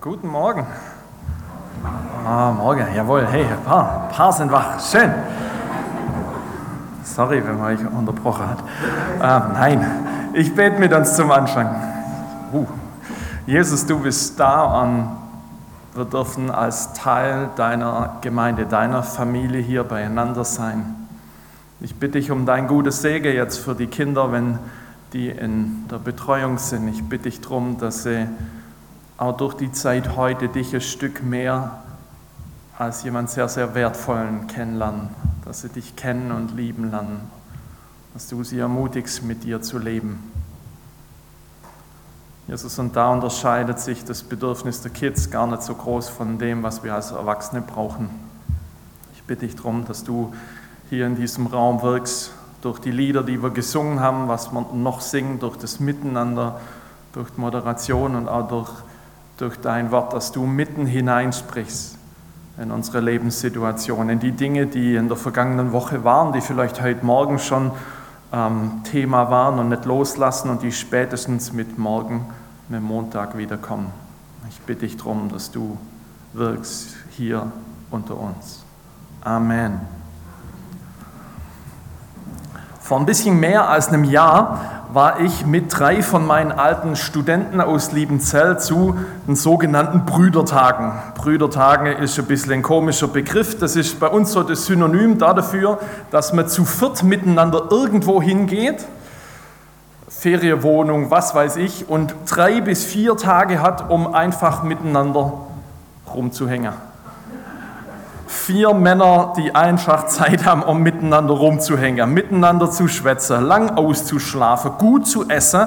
Guten Morgen. Ah, morgen, jawohl. Hey, ein paar, ein paar sind wach. Schön. Sorry, wenn man euch unterbrochen hat. Ah, nein, ich bete mit uns zum Anfang. Uh. Jesus, du bist da und wir dürfen als Teil deiner Gemeinde, deiner Familie hier beieinander sein. Ich bitte dich um dein gutes Segen jetzt für die Kinder, wenn die in der Betreuung sind. Ich bitte dich darum, dass sie auch durch die Zeit heute dich ein Stück mehr als jemand sehr, sehr wertvollen kennenlernen, dass sie dich kennen und lieben lernen, dass du sie ermutigst, mit dir zu leben. Jesus, und da unterscheidet sich das Bedürfnis der Kids gar nicht so groß von dem, was wir als Erwachsene brauchen. Ich bitte dich darum, dass du hier in diesem Raum wirkst, durch die Lieder, die wir gesungen haben, was wir noch singen, durch das Miteinander, durch die Moderation und auch durch durch dein Wort, dass du mitten hineinsprichst in unsere Lebenssituation, in die Dinge, die in der vergangenen Woche waren, die vielleicht heute Morgen schon ähm, Thema waren und nicht loslassen und die spätestens mit morgen, mit Montag wiederkommen. Ich bitte dich darum, dass du wirkst hier unter uns. Amen. Vor ein bisschen mehr als einem Jahr war ich mit drei von meinen alten Studenten aus Liebenzell zu den sogenannten Brüdertagen. Brüdertagen ist ein bisschen ein komischer Begriff. Das ist bei uns so das Synonym dafür, dass man zu viert miteinander irgendwo hingeht, Ferienwohnung, was weiß ich, und drei bis vier Tage hat, um einfach miteinander rumzuhängen vier Männer, die einfach Zeit haben, um miteinander rumzuhängen, miteinander zu schwätzen, lang auszuschlafen, gut zu essen,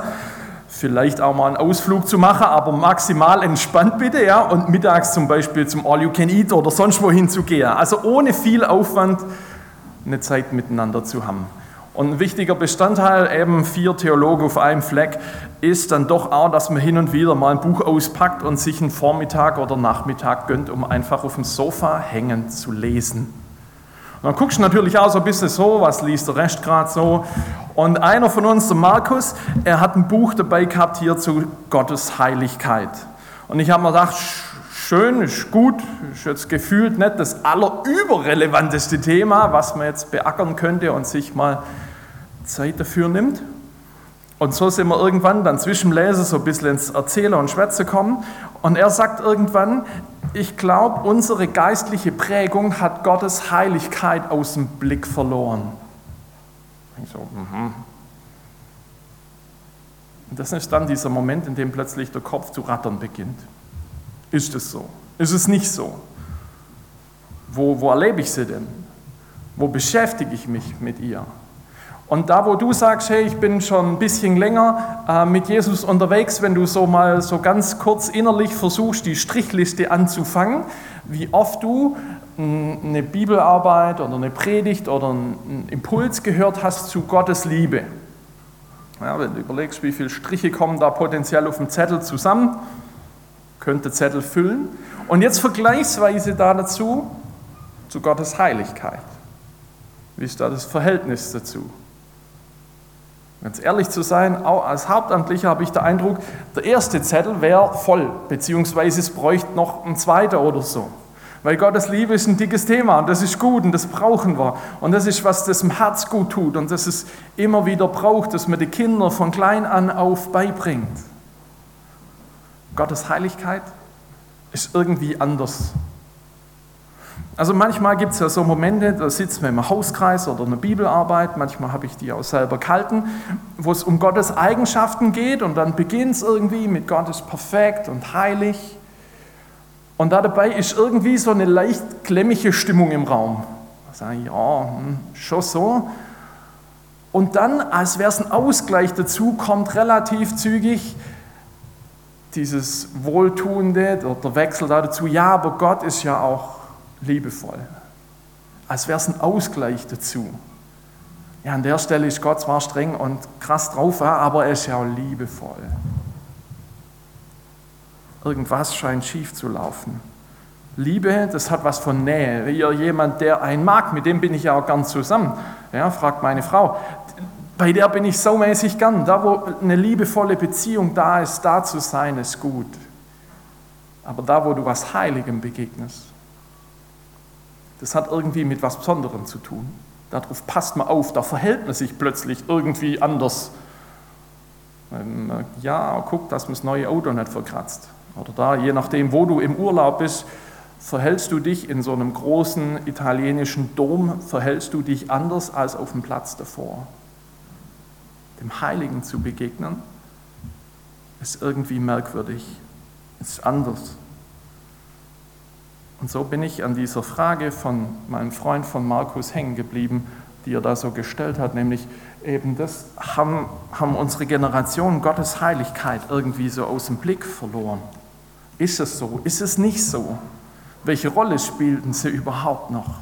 vielleicht auch mal einen Ausflug zu machen, aber maximal entspannt bitte, ja, und mittags zum Beispiel zum All You Can Eat oder sonst wohin zu gehen. Also ohne viel Aufwand eine Zeit miteinander zu haben. Und ein wichtiger Bestandteil, eben vier Theologen auf einem Fleck, ist dann doch auch, dass man hin und wieder mal ein Buch auspackt und sich einen Vormittag oder Nachmittag gönnt, um einfach auf dem Sofa hängen zu lesen. Und dann guckst du natürlich auch so ein bisschen so, was liest der Rest gerade so. Und einer von uns, der Markus, er hat ein Buch dabei gehabt hier zu Gottes Heiligkeit. Und ich habe mir gedacht, schön, ist gut, ist jetzt gefühlt nicht das allerüberrelevanteste Thema, was man jetzt beackern könnte und sich mal Zeit dafür nimmt. Und so sind wir irgendwann dann zwischen Lesen so ein bisschen ins Erzählen und Schwätze kommen. Und er sagt irgendwann, ich glaube, unsere geistliche Prägung hat Gottes Heiligkeit aus dem Blick verloren. Ich so, mhm. Und das ist dann dieser Moment, in dem plötzlich der Kopf zu rattern beginnt. Ist es so? Ist es nicht so? Wo, wo erlebe ich sie denn? Wo beschäftige ich mich mit ihr? Und da, wo du sagst, hey, ich bin schon ein bisschen länger äh, mit Jesus unterwegs, wenn du so mal so ganz kurz innerlich versuchst, die Strichliste anzufangen, wie oft du eine Bibelarbeit oder eine Predigt oder einen Impuls gehört hast zu Gottes Liebe. Ja, wenn du überlegst, wie viele Striche kommen da potenziell auf dem Zettel zusammen, könnte Zettel füllen. Und jetzt vergleichsweise da dazu zu Gottes Heiligkeit. Wie ist da das Verhältnis dazu? Ganz ehrlich zu sein, auch als Hauptamtlicher habe ich den Eindruck, der erste Zettel wäre voll, beziehungsweise es bräuchte noch ein zweiter oder so. Weil Gottes Liebe ist ein dickes Thema und das ist gut und das brauchen wir. Und das ist, was das im Herz gut tut und das es immer wieder braucht, dass man die Kinder von klein an auf beibringt. Gottes Heiligkeit ist irgendwie anders. Also manchmal gibt es ja so Momente, da sitzen wir im Hauskreis oder in der Bibelarbeit, manchmal habe ich die auch selber gehalten, wo es um Gottes Eigenschaften geht und dann beginnt es irgendwie mit Gott ist perfekt und heilig. Und da dabei ist irgendwie so eine leicht klemmige Stimmung im Raum. Da sage ich, ja, hm, schon so. Und dann, als wäre es ein Ausgleich dazu, kommt relativ zügig dieses Wohltuende, der Wechsel dazu, ja, aber Gott ist ja auch liebevoll. Als wäre es ein Ausgleich dazu. Ja, an der Stelle ist Gott zwar streng und krass drauf, aber er ist ja auch liebevoll. Irgendwas scheint schief zu laufen. Liebe, das hat was von Nähe. Jemand, der einen mag, mit dem bin ich ja auch gern zusammen. Ja, fragt meine Frau. Bei der bin ich so mäßig gern. Da, wo eine liebevolle Beziehung da ist, da zu sein, ist gut. Aber da, wo du was Heiligem begegnest, das hat irgendwie mit was Besonderem zu tun. Darauf passt man auf, da verhält man sich plötzlich irgendwie anders. Ähm, ja, guck, dass man das neue Auto nicht verkratzt. Oder da, je nachdem, wo du im Urlaub bist, verhältst du dich in so einem großen italienischen Dom, verhältst du dich anders als auf dem Platz davor. Dem Heiligen zu begegnen, ist irgendwie merkwürdig, ist anders. Und so bin ich an dieser Frage von meinem Freund von Markus hängen geblieben, die er da so gestellt hat, nämlich eben das haben, haben unsere Generation Gottes Heiligkeit irgendwie so aus dem Blick verloren. Ist es so? Ist es nicht so? Welche Rolle spielten sie überhaupt noch?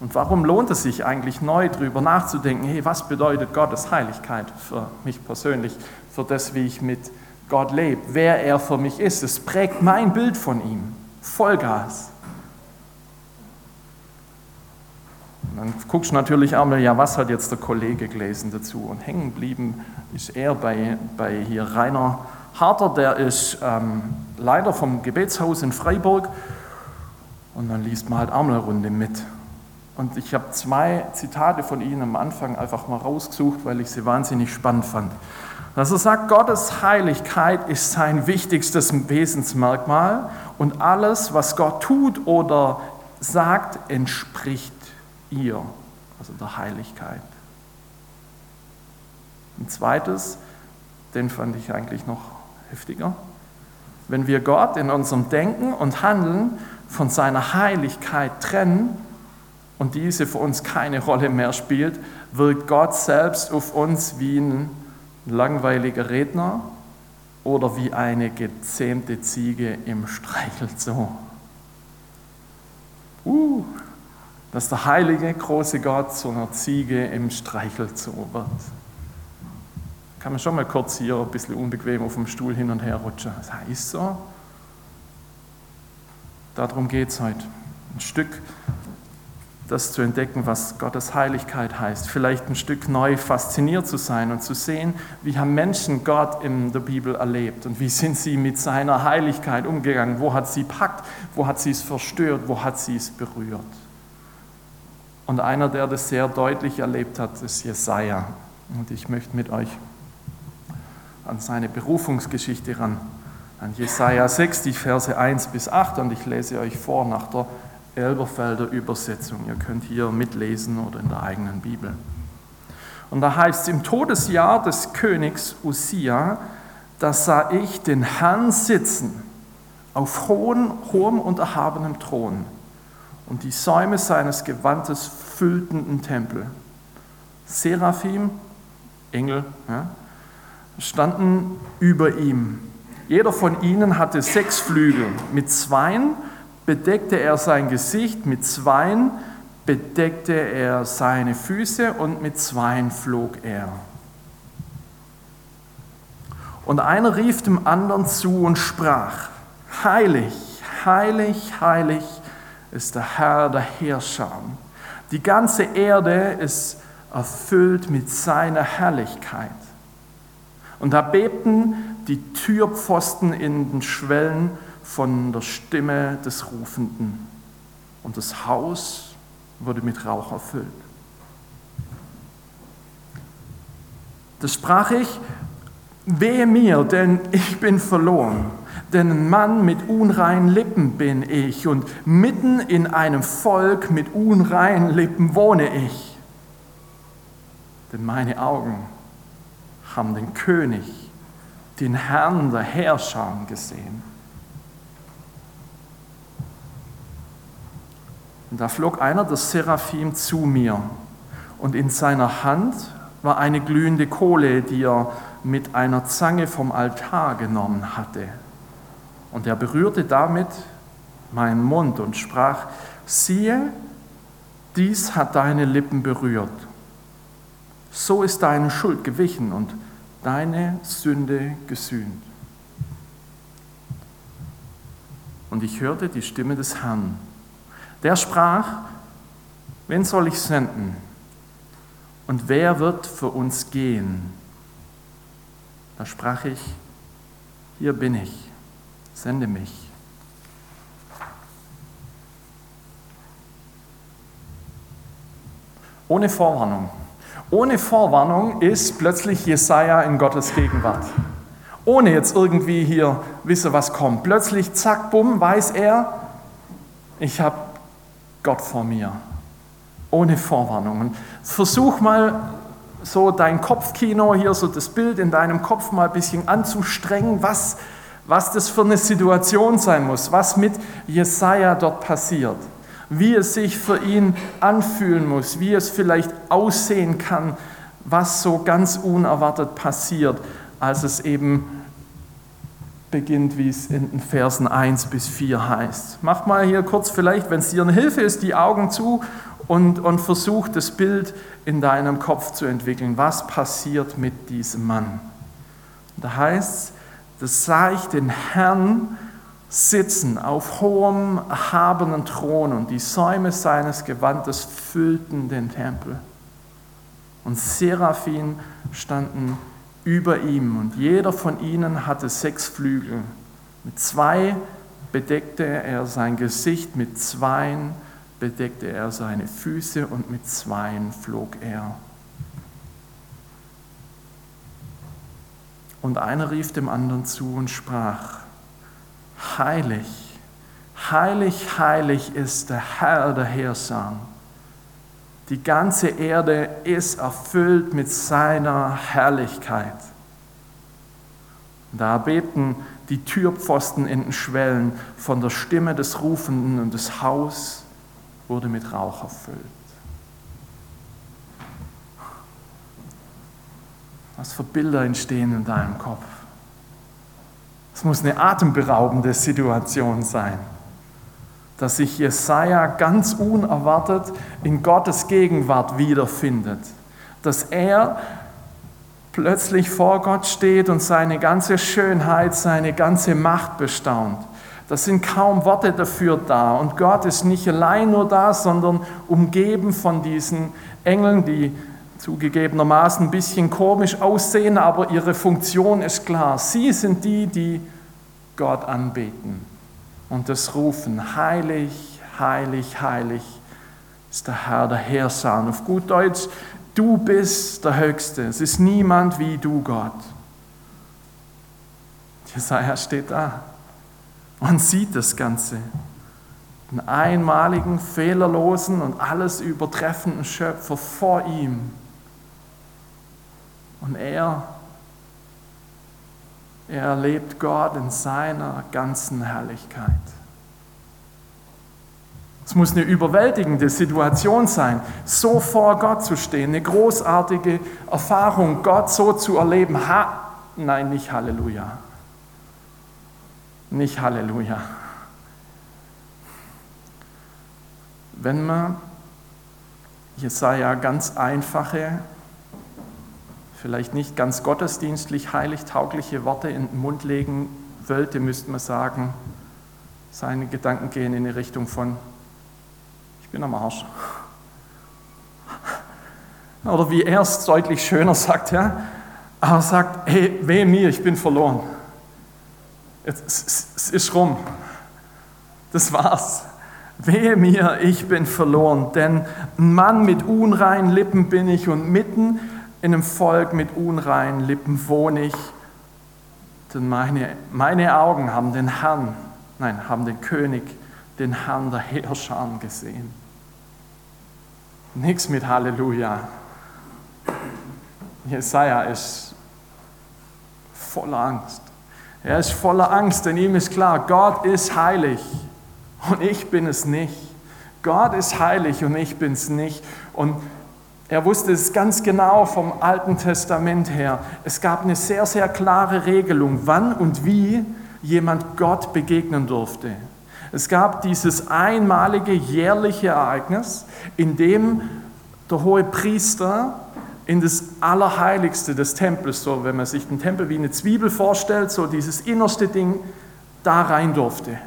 Und warum lohnt es sich eigentlich neu darüber nachzudenken, hey, was bedeutet Gottes Heiligkeit für mich persönlich, für das, wie ich mit Gott lebe, wer er für mich ist? Es prägt mein Bild von ihm. Vollgas. Und dann guckst du natürlich einmal, ja, was hat jetzt der Kollege gelesen dazu? Und hängen geblieben ist er bei, bei hier Rainer Harter, der ist ähm, Leiter vom Gebetshaus in Freiburg. Und dann liest man halt auch mal eine Runde mit. Und ich habe zwei Zitate von ihm am Anfang einfach mal rausgesucht, weil ich sie wahnsinnig spannend fand. Er sagt, Gottes Heiligkeit ist sein wichtigstes Wesensmerkmal und alles, was Gott tut oder sagt, entspricht ihr, also der Heiligkeit. Ein zweites, den fand ich eigentlich noch heftiger. Wenn wir Gott in unserem Denken und Handeln von seiner Heiligkeit trennen und diese für uns keine Rolle mehr spielt, wirkt Gott selbst auf uns wie ein langweiliger Redner oder wie eine gezähmte Ziege im Streichelzoo. Uh, dass der heilige, große Gott zu einer Ziege im Streichelzoo wird. Kann man schon mal kurz hier ein bisschen unbequem auf dem Stuhl hin und her rutschen. Das ist so. Darum geht es heute. Ein Stück das zu entdecken, was Gottes Heiligkeit heißt. Vielleicht ein Stück neu fasziniert zu sein und zu sehen, wie haben Menschen Gott in der Bibel erlebt und wie sind sie mit seiner Heiligkeit umgegangen. Wo hat sie packt, wo hat sie es verstört, wo hat sie es berührt. Und einer, der das sehr deutlich erlebt hat, ist Jesaja. Und ich möchte mit euch an seine Berufungsgeschichte ran. An Jesaja 6, die Verse 1 bis 8. Und ich lese euch vor nach der Elberfelder Übersetzung. Ihr könnt hier mitlesen oder in der eigenen Bibel. Und da heißt es, im Todesjahr des Königs Usia, da sah ich den Herrn sitzen auf hohen, hohem und erhabenem Thron und die Säume seines Gewandes füllten den Tempel. Seraphim, Engel, ja, standen über ihm. Jeder von ihnen hatte sechs Flügel. Mit zweien bedeckte er sein Gesicht, mit zweien bedeckte er seine Füße und mit zweien flog er. Und einer rief dem anderen zu und sprach, heilig, heilig, heilig ist der Herr der Herrscher. Die ganze Erde ist erfüllt mit seiner Herrlichkeit. Und da bebten die Türpfosten in den Schwellen von der Stimme des Rufenden und das Haus wurde mit Rauch erfüllt. Da sprach ich, wehe mir, denn ich bin verloren, denn ein Mann mit unreinen Lippen bin ich und mitten in einem Volk mit unreinen Lippen wohne ich. Denn meine Augen haben den König, den Herrn der Herrscher gesehen. Und da flog einer der Seraphim zu mir und in seiner Hand war eine glühende Kohle, die er mit einer Zange vom Altar genommen hatte. Und er berührte damit meinen Mund und sprach, siehe, dies hat deine Lippen berührt. So ist deine Schuld gewichen und deine Sünde gesühnt. Und ich hörte die Stimme des Herrn der sprach, wen soll ich senden? Und wer wird für uns gehen? Da sprach ich, hier bin ich, sende mich. Ohne Vorwarnung. Ohne Vorwarnung ist plötzlich Jesaja in Gottes Gegenwart. Ohne jetzt irgendwie hier wisse, was kommt. Plötzlich, zack, bumm, weiß er, ich habe Gott vor mir. Ohne Vorwarnung. versuch mal so dein Kopfkino hier, so das Bild in deinem Kopf mal ein bisschen anzustrengen, was, was das für eine Situation sein muss, was mit Jesaja dort passiert wie es sich für ihn anfühlen muss, wie es vielleicht aussehen kann, was so ganz unerwartet passiert, als es eben beginnt, wie es in den Versen 1 bis 4 heißt. Mach mal hier kurz vielleicht, wenn es dir eine Hilfe ist, die Augen zu und, und versuch das Bild in deinem Kopf zu entwickeln. Was passiert mit diesem Mann? Da heißt es, das sah ich den Herrn sitzen auf hohem, erhabenen Thron und die Säume seines Gewandes füllten den Tempel. Und Seraphim standen über ihm und jeder von ihnen hatte sechs Flügel. Mit zwei bedeckte er sein Gesicht, mit zweien bedeckte er seine Füße und mit zweien flog er. Und einer rief dem anderen zu und sprach, heilig, heilig, heilig ist der Herr der Heerscharen. Die ganze Erde ist erfüllt mit seiner Herrlichkeit. Da beten die Türpfosten in den Schwellen von der Stimme des Rufenden und das Haus wurde mit Rauch erfüllt. Was für Bilder entstehen in deinem Kopf? Es muss eine atemberaubende Situation sein, dass sich Jesaja ganz unerwartet in Gottes Gegenwart wiederfindet. Dass er plötzlich vor Gott steht und seine ganze Schönheit, seine ganze Macht bestaunt. Da sind kaum Worte dafür da. Und Gott ist nicht allein nur da, sondern umgeben von diesen Engeln, die zugegebenermaßen ein bisschen komisch aussehen, aber ihre Funktion ist klar. Sie sind die, die Gott anbeten und das Rufen, heilig, heilig, heilig ist der Herr der Herrscher. Auf gut Deutsch, du bist der Höchste. Es ist niemand wie du, Gott. Jesaja steht da und sieht das Ganze. Den einmaligen, fehlerlosen und alles übertreffenden Schöpfer vor ihm. Und er, er erlebt Gott in seiner ganzen Herrlichkeit. Es muss eine überwältigende Situation sein, so vor Gott zu stehen, eine großartige Erfahrung, Gott so zu erleben. Ha Nein, nicht Halleluja. Nicht Halleluja. Wenn man Jesaja ganz einfache vielleicht nicht ganz gottesdienstlich heilig taugliche Worte in den Mund legen wollte, müsste man sagen, seine Gedanken gehen in die Richtung von, ich bin am Arsch. Oder wie er es deutlich schöner sagt, ja, er sagt, hey, weh mir, ich bin verloren. Es ist rum. Das war's. Wehe mir, ich bin verloren, denn ein Mann mit unreinen Lippen bin ich und mitten in einem Volk mit unreinen Lippen wohne ich, denn meine, meine Augen haben den Herrn, nein, haben den König, den Herrn der Herrscher gesehen. Nichts mit Halleluja. Jesaja ist voller Angst. Er ist voller Angst, denn ihm ist klar, Gott ist heilig und ich bin es nicht. Gott ist heilig und ich bin es nicht. Und er wusste es ganz genau vom Alten Testament her. Es gab eine sehr, sehr klare Regelung, wann und wie jemand Gott begegnen durfte. Es gab dieses einmalige jährliche Ereignis, in dem der hohe Priester in das Allerheiligste des Tempels, so wenn man sich den Tempel wie eine Zwiebel vorstellt, so dieses innerste Ding, da rein durfte.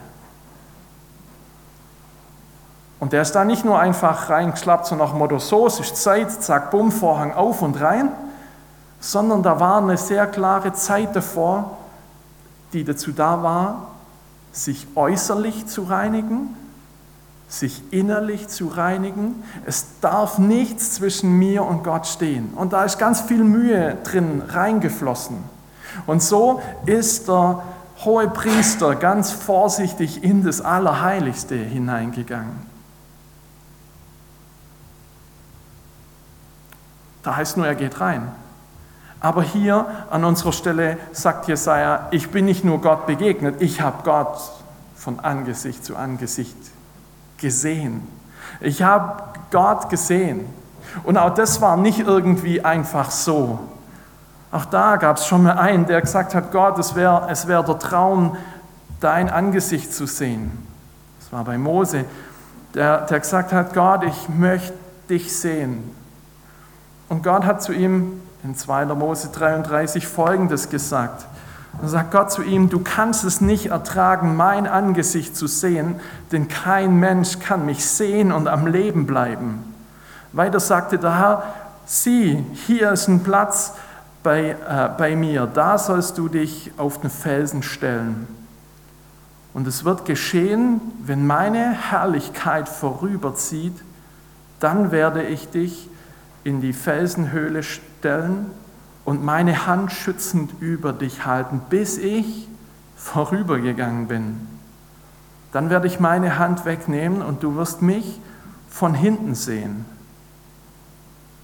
Und der ist da nicht nur einfach reingeschlappt, so nach Motto, so, es ist Zeit, zack, bumm, Vorhang auf und rein, sondern da war eine sehr klare Zeit davor, die dazu da war, sich äußerlich zu reinigen, sich innerlich zu reinigen. Es darf nichts zwischen mir und Gott stehen. Und da ist ganz viel Mühe drin reingeflossen. Und so ist der hohe Priester ganz vorsichtig in das Allerheiligste hineingegangen. Da heißt nur, er geht rein. Aber hier an unserer Stelle sagt Jesaja: Ich bin nicht nur Gott begegnet, ich habe Gott von Angesicht zu Angesicht gesehen. Ich habe Gott gesehen. Und auch das war nicht irgendwie einfach so. Auch da gab es schon mal einen, der gesagt hat, Gott, es wäre es wär der Traum, dein Angesicht zu sehen. Das war bei Mose, der, der gesagt hat, Gott, ich möchte dich sehen. Und Gott hat zu ihm in 2. Mose 33 Folgendes gesagt. Dann sagt Gott zu ihm, du kannst es nicht ertragen, mein Angesicht zu sehen, denn kein Mensch kann mich sehen und am Leben bleiben. Weiter sagte der Herr, sieh, hier ist ein Platz bei, äh, bei mir, da sollst du dich auf den Felsen stellen. Und es wird geschehen, wenn meine Herrlichkeit vorüberzieht, dann werde ich dich in die Felsenhöhle stellen und meine Hand schützend über dich halten, bis ich vorübergegangen bin. Dann werde ich meine Hand wegnehmen und du wirst mich von hinten sehen.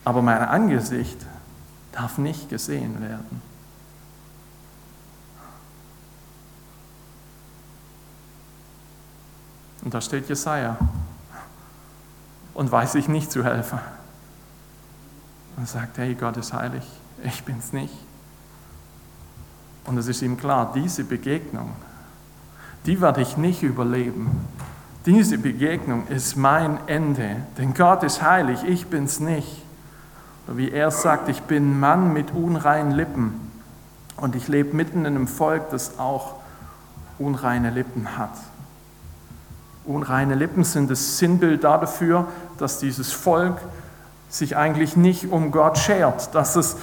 Aber mein Angesicht darf nicht gesehen werden. Und da steht Jesaja und weiß sich nicht zu helfen. Und sagt, hey, Gott ist heilig ich bin es nicht. Und es ist ihm klar, diese Begegnung, die werde ich nicht überleben. Diese Begegnung ist mein Ende, denn Gott ist heilig, ich bin es nicht. Wie er sagt, ich bin Mann mit unreinen Lippen und ich lebe mitten in einem Volk, das auch unreine Lippen hat. Unreine Lippen sind das Sinnbild dafür, dass dieses Volk sich eigentlich nicht um Gott schert, dass es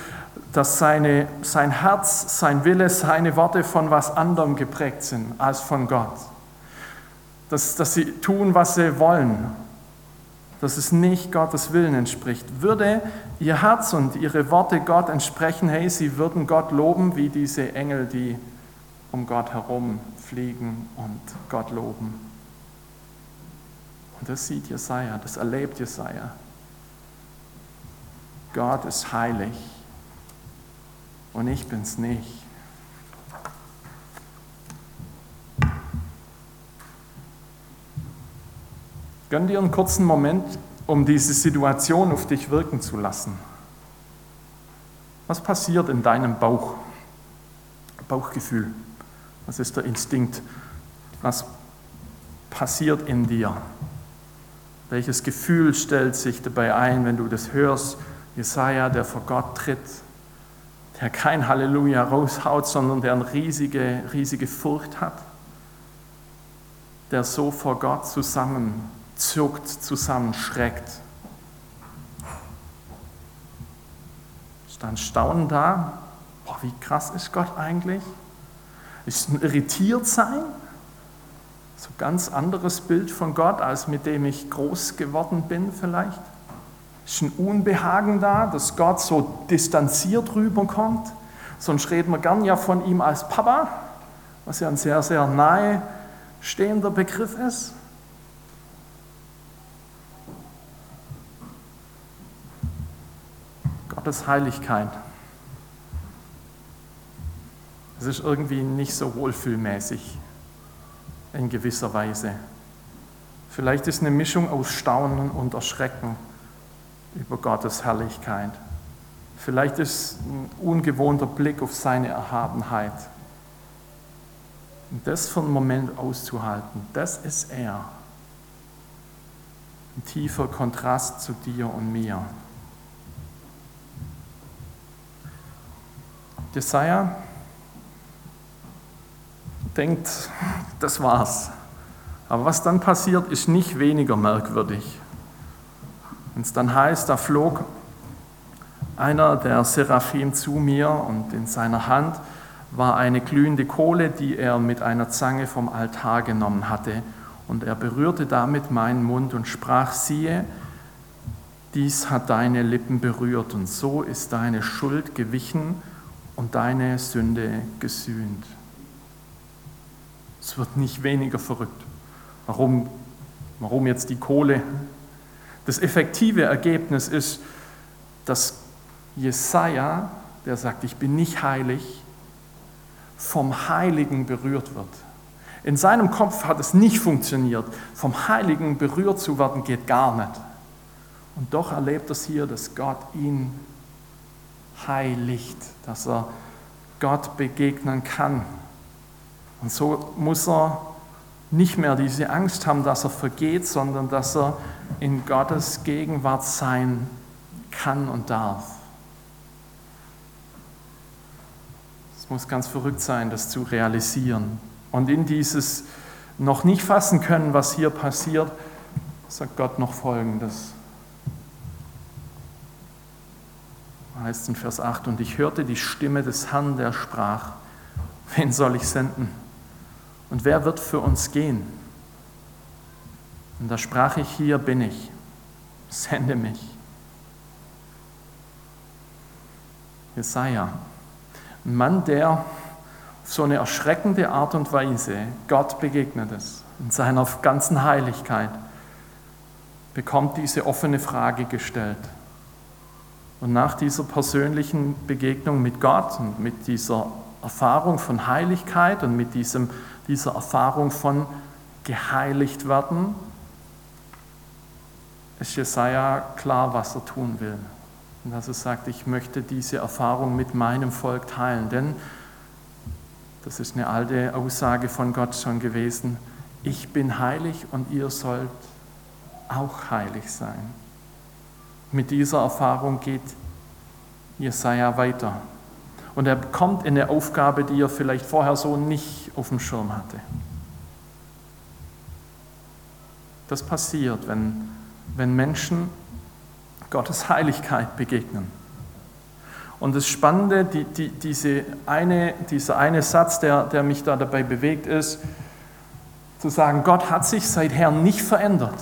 dass seine, sein Herz, sein Wille, seine Worte von was anderem geprägt sind als von Gott. Dass, dass sie tun, was sie wollen, dass es nicht Gottes Willen entspricht. Würde ihr Herz und ihre Worte Gott entsprechen, hey, sie würden Gott loben wie diese Engel, die um Gott herum fliegen und Gott loben. Und das sieht Jesaja, das erlebt Jesaja. Gott ist heilig und ich bin's nicht. Gönn dir einen kurzen Moment, um diese Situation auf dich wirken zu lassen. Was passiert in deinem Bauch? Bauchgefühl. Was ist der Instinkt? Was passiert in dir? Welches Gefühl stellt sich dabei ein, wenn du das hörst? Jesaja, der vor Gott tritt, der kein Halleluja raushaut, sondern der eine riesige, riesige Furcht hat, der so vor Gott zusammenzuckt, zusammenschreckt. Ist dann Staunen da? Boah, wie krass ist Gott eigentlich? Ist ein Irritiertsein? So ein ganz anderes Bild von Gott, als mit dem ich groß geworden bin vielleicht? Ist ein Unbehagen da, dass Gott so distanziert rüberkommt. Sonst reden wir gern ja von ihm als Papa, was ja ein sehr, sehr nahe stehender Begriff ist. Gottes Heiligkeit. Es ist irgendwie nicht so wohlfühlmäßig in gewisser Weise. Vielleicht ist eine Mischung aus Staunen und Erschrecken über Gottes Herrlichkeit. Vielleicht ist ein ungewohnter Blick auf seine Erhabenheit. Und das für einen Moment auszuhalten, das ist er. Ein tiefer Kontrast zu dir und mir. Jesaja denkt, das war's. Aber was dann passiert, ist nicht weniger merkwürdig. Wenn es dann heißt, da flog einer der Seraphim zu mir und in seiner Hand war eine glühende Kohle, die er mit einer Zange vom Altar genommen hatte. Und er berührte damit meinen Mund und sprach, siehe, dies hat deine Lippen berührt und so ist deine Schuld gewichen und deine Sünde gesühnt. Es wird nicht weniger verrückt. Warum, warum jetzt die Kohle? Das effektive Ergebnis ist, dass Jesaja, der sagt, ich bin nicht heilig, vom Heiligen berührt wird. In seinem Kopf hat es nicht funktioniert. Vom Heiligen berührt zu werden geht gar nicht. Und doch erlebt er es hier, dass Gott ihn heiligt, dass er Gott begegnen kann. Und so muss er nicht mehr diese Angst haben, dass er vergeht, sondern dass er in Gottes Gegenwart sein kann und darf. Es muss ganz verrückt sein, das zu realisieren. Und in dieses noch nicht fassen können, was hier passiert, sagt Gott noch Folgendes. heißt in Vers 8, und ich hörte die Stimme des Herrn, der sprach, wen soll ich senden? Und wer wird für uns gehen? Und da sprach ich, hier bin ich, sende mich. Jesaja, ein Mann, der auf so eine erschreckende Art und Weise Gott begegnet ist, in seiner ganzen Heiligkeit, bekommt diese offene Frage gestellt. Und nach dieser persönlichen Begegnung mit Gott und mit dieser Erfahrung von Heiligkeit und mit diesem, dieser Erfahrung von geheiligt werden, ist Jesaja klar, was er tun will. Und dass er sagt, ich möchte diese Erfahrung mit meinem Volk teilen. Denn, das ist eine alte Aussage von Gott schon gewesen, ich bin heilig und ihr sollt auch heilig sein. Mit dieser Erfahrung geht Jesaja weiter. Und er kommt in eine Aufgabe, die er vielleicht vorher so nicht auf dem Schirm hatte. Das passiert, wenn, wenn Menschen Gottes Heiligkeit begegnen. Und das Spannende, die, die, diese eine, dieser eine Satz, der, der mich da dabei bewegt, ist, zu sagen, Gott hat sich seither nicht verändert.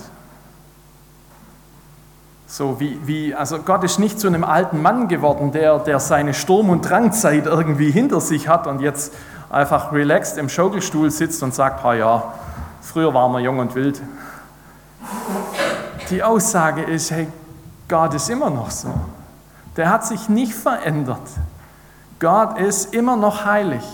So wie, wie, also Gott ist nicht zu einem alten Mann geworden, der, der seine Sturm- und Drangzeit irgendwie hinter sich hat und jetzt einfach relaxed im Schaukelstuhl sitzt und sagt, ja, früher waren wir jung und wild. Die Aussage ist, hey, Gott ist immer noch so. Der hat sich nicht verändert. Gott ist immer noch heilig.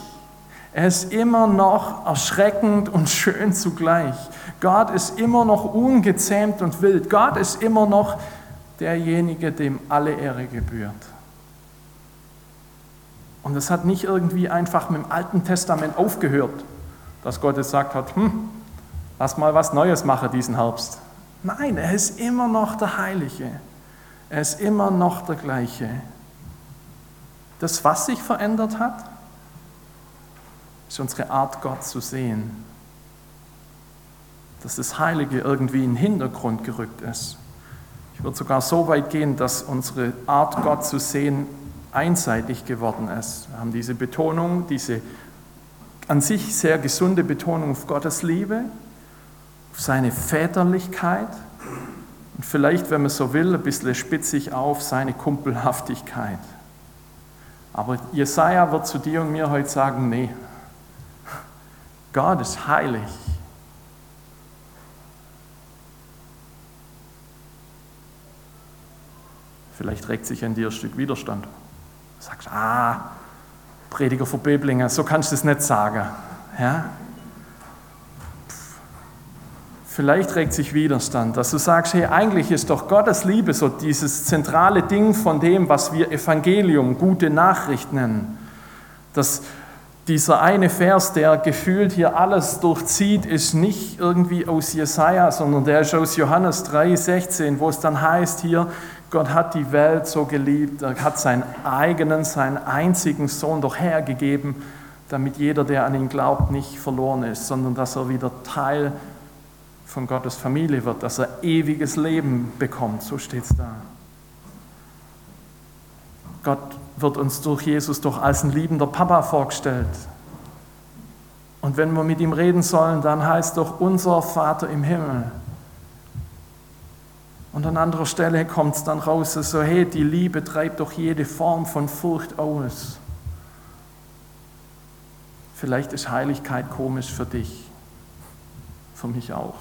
Er ist immer noch erschreckend und schön zugleich. Gott ist immer noch ungezähmt und wild. Gott ist immer noch derjenige, dem alle Ehre gebührt. Und es hat nicht irgendwie einfach mit dem Alten Testament aufgehört, dass Gott gesagt hat, hm, lass mal was Neues machen diesen Herbst. Nein, er ist immer noch der Heilige. Er ist immer noch der gleiche. Das, was sich verändert hat, ist unsere Art, Gott zu sehen. Dass das Heilige irgendwie in den Hintergrund gerückt ist. Ich würde sogar so weit gehen, dass unsere Art, Gott zu sehen, einseitig geworden ist. Wir haben diese Betonung, diese an sich sehr gesunde Betonung auf Gottes Liebe, auf seine Väterlichkeit und vielleicht, wenn man so will, ein bisschen spitzig auf seine Kumpelhaftigkeit. Aber Jesaja wird zu dir und mir heute sagen: Nee, Gott ist heilig. Vielleicht regt sich in dir ein Stück Widerstand. Du sagst, ah, Prediger von Böblingen, so kannst du es nicht sagen. Ja? Vielleicht regt sich Widerstand, dass du sagst, hey, eigentlich ist doch Gottes Liebe so dieses zentrale Ding von dem, was wir Evangelium, gute Nachricht nennen. Dass dieser eine Vers, der gefühlt hier alles durchzieht, ist nicht irgendwie aus Jesaja, sondern der ist aus Johannes 3, 16, wo es dann heißt hier, Gott hat die Welt so geliebt, er hat seinen eigenen, seinen einzigen Sohn doch hergegeben, damit jeder, der an ihn glaubt, nicht verloren ist, sondern dass er wieder Teil von Gottes Familie wird, dass er ewiges Leben bekommt. So steht es da. Gott wird uns durch Jesus doch als ein liebender Papa vorgestellt. Und wenn wir mit ihm reden sollen, dann heißt doch unser Vater im Himmel. Und an anderer Stelle kommt es dann raus, so hey, die Liebe treibt doch jede Form von Furcht aus. Vielleicht ist Heiligkeit komisch für dich, für mich auch.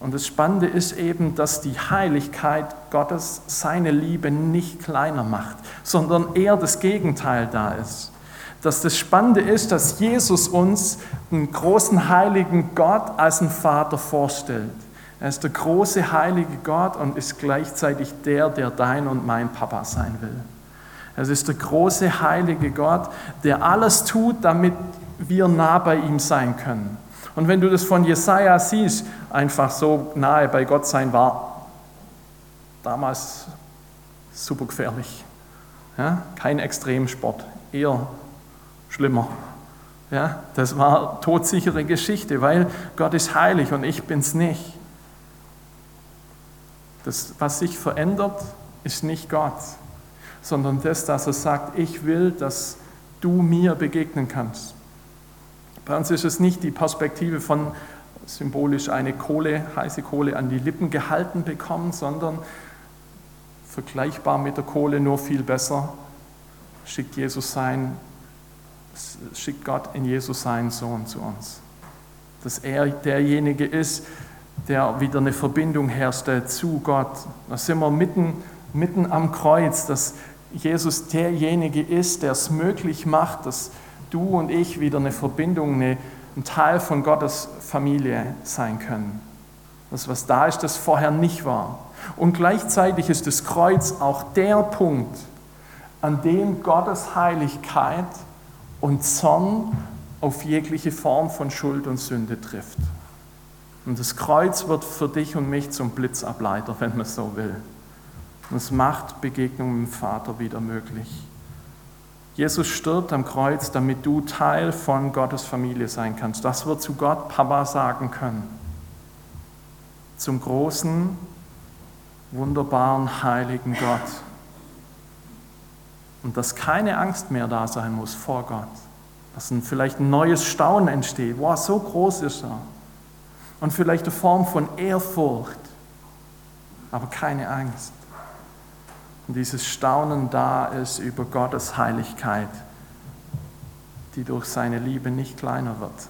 Und das Spannende ist eben, dass die Heiligkeit Gottes seine Liebe nicht kleiner macht, sondern eher das Gegenteil da ist. Dass das Spannende ist, dass Jesus uns einen großen heiligen Gott als einen Vater vorstellt. Er ist der große heilige Gott und ist gleichzeitig der, der dein und mein Papa sein will. Es ist der große heilige Gott, der alles tut, damit wir nah bei ihm sein können. Und wenn du das von Jesaja siehst, einfach so nahe bei Gott sein war damals super gefährlich. Ja, kein Extremsport, eher schlimmer. Ja, das war todsichere Geschichte, weil Gott ist heilig und ich bin's nicht. Das, was sich verändert, ist nicht Gott sondern das, dass er sagt, ich will, dass du mir begegnen kannst. Bei uns ist es nicht die Perspektive von symbolisch eine Kohle, heiße Kohle an die Lippen gehalten bekommen, sondern vergleichbar mit der Kohle, nur viel besser, schickt Jesus sein, schickt Gott in Jesus seinen Sohn zu uns. Dass er derjenige ist, der wieder eine Verbindung herstellt zu Gott. Da sind wir mitten, mitten am Kreuz, dass Jesus derjenige ist, der es möglich macht, dass du und ich wieder eine Verbindung, eine, ein Teil von Gottes Familie sein können. Das, was da ist, das vorher nicht war. Und gleichzeitig ist das Kreuz auch der Punkt, an dem Gottes Heiligkeit und Zorn auf jegliche Form von Schuld und Sünde trifft. Und das Kreuz wird für dich und mich zum Blitzableiter, wenn man so will. Und es macht Begegnung mit dem Vater wieder möglich. Jesus stirbt am Kreuz, damit du Teil von Gottes Familie sein kannst. Das wird zu Gott Papa sagen können. Zum großen, wunderbaren, heiligen Gott. Und dass keine Angst mehr da sein muss vor Gott. Dass ein, vielleicht ein neues Staunen entsteht. Wow, so groß ist er. Und vielleicht eine Form von Ehrfurcht, aber keine Angst und dieses Staunen da ist über Gottes Heiligkeit, die durch seine Liebe nicht kleiner wird,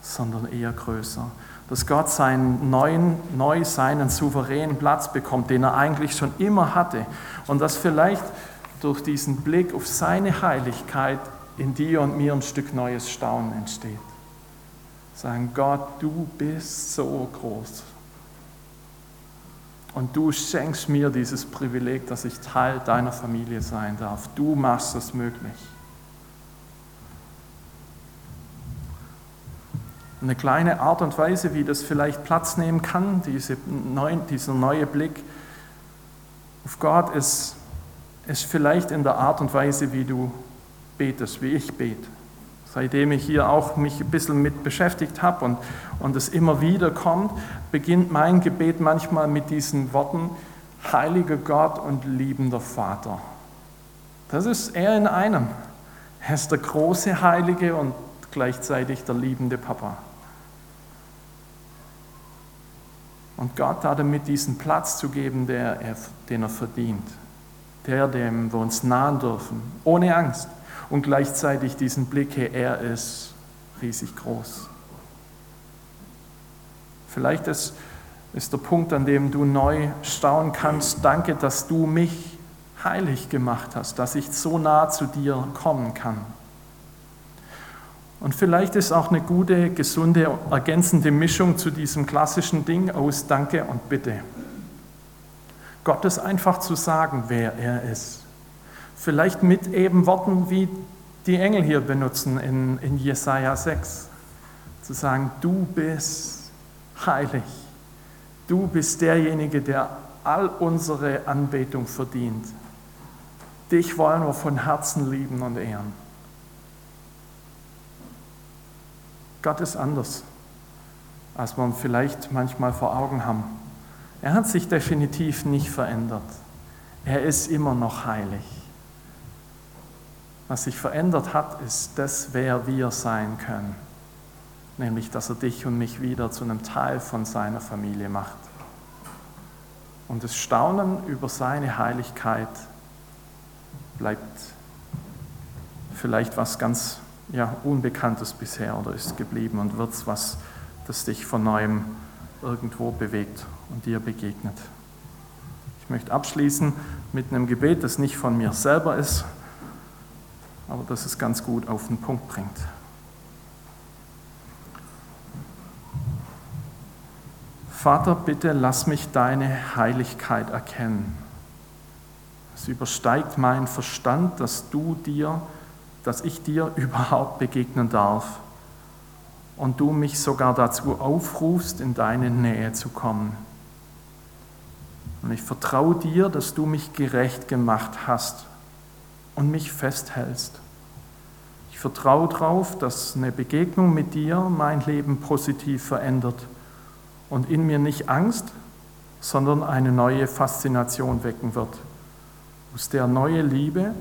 sondern eher größer. Dass Gott seinen neuen, neu seinen souveränen Platz bekommt, den er eigentlich schon immer hatte. Und dass vielleicht durch diesen Blick auf seine Heiligkeit in dir und mir ein Stück neues Staunen entsteht. Sagen, Gott, du bist so groß. Und du schenkst mir dieses Privileg, dass ich Teil deiner Familie sein darf. Du machst es möglich. Eine kleine Art und Weise, wie das vielleicht Platz nehmen kann, diese neuen, dieser neue Blick auf Gott, ist, ist vielleicht in der Art und Weise, wie du betest, wie ich bete seitdem ich hier auch mich ein bisschen mit beschäftigt habe und, und es immer wieder kommt, beginnt mein Gebet manchmal mit diesen Worten, heiliger Gott und liebender Vater. Das ist er in einem. Er ist der große Heilige und gleichzeitig der liebende Papa. Und Gott hat damit diesen Platz zu geben, der er, den er verdient. Der, dem wir uns nahen dürfen, ohne Angst und gleichzeitig diesen Blick, er ist riesig groß. Vielleicht ist, ist der Punkt, an dem du neu staunen kannst, danke, dass du mich heilig gemacht hast, dass ich so nah zu dir kommen kann. Und vielleicht ist auch eine gute, gesunde, ergänzende Mischung zu diesem klassischen Ding aus Danke und Bitte. Gottes einfach zu sagen, wer er ist. Vielleicht mit eben Worten wie die Engel hier benutzen in, in Jesaja 6. Zu sagen, du bist heilig. Du bist derjenige, der all unsere Anbetung verdient. Dich wollen wir von Herzen lieben und ehren. Gott ist anders, als wir vielleicht manchmal vor Augen haben. Er hat sich definitiv nicht verändert. Er ist immer noch heilig. Was sich verändert hat, ist das, wer wir sein können. Nämlich, dass er dich und mich wieder zu einem Teil von seiner Familie macht. Und das Staunen über seine Heiligkeit bleibt vielleicht was ganz ja, Unbekanntes bisher oder ist geblieben und wird es was, das dich von neuem irgendwo bewegt und dir begegnet. Ich möchte abschließen mit einem Gebet, das nicht von mir selber ist, aber das es ganz gut auf den Punkt bringt. Vater, bitte lass mich deine Heiligkeit erkennen. Es übersteigt meinen Verstand, dass du dir, dass ich dir überhaupt begegnen darf und du mich sogar dazu aufrufst, in deine Nähe zu kommen. Und ich vertraue dir, dass du mich gerecht gemacht hast und mich festhältst. Ich vertraue darauf, dass eine Begegnung mit dir mein Leben positiv verändert und in mir nicht Angst, sondern eine neue Faszination wecken wird, aus der neue Liebe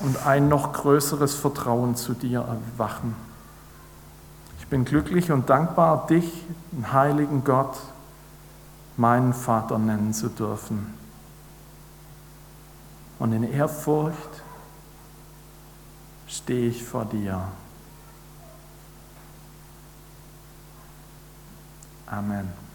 und ein noch größeres Vertrauen zu dir erwachen. Ich bin glücklich und dankbar, dich, den heiligen Gott, meinen Vater nennen zu dürfen. Und in Ehrfurcht stehe ich vor dir. Amen.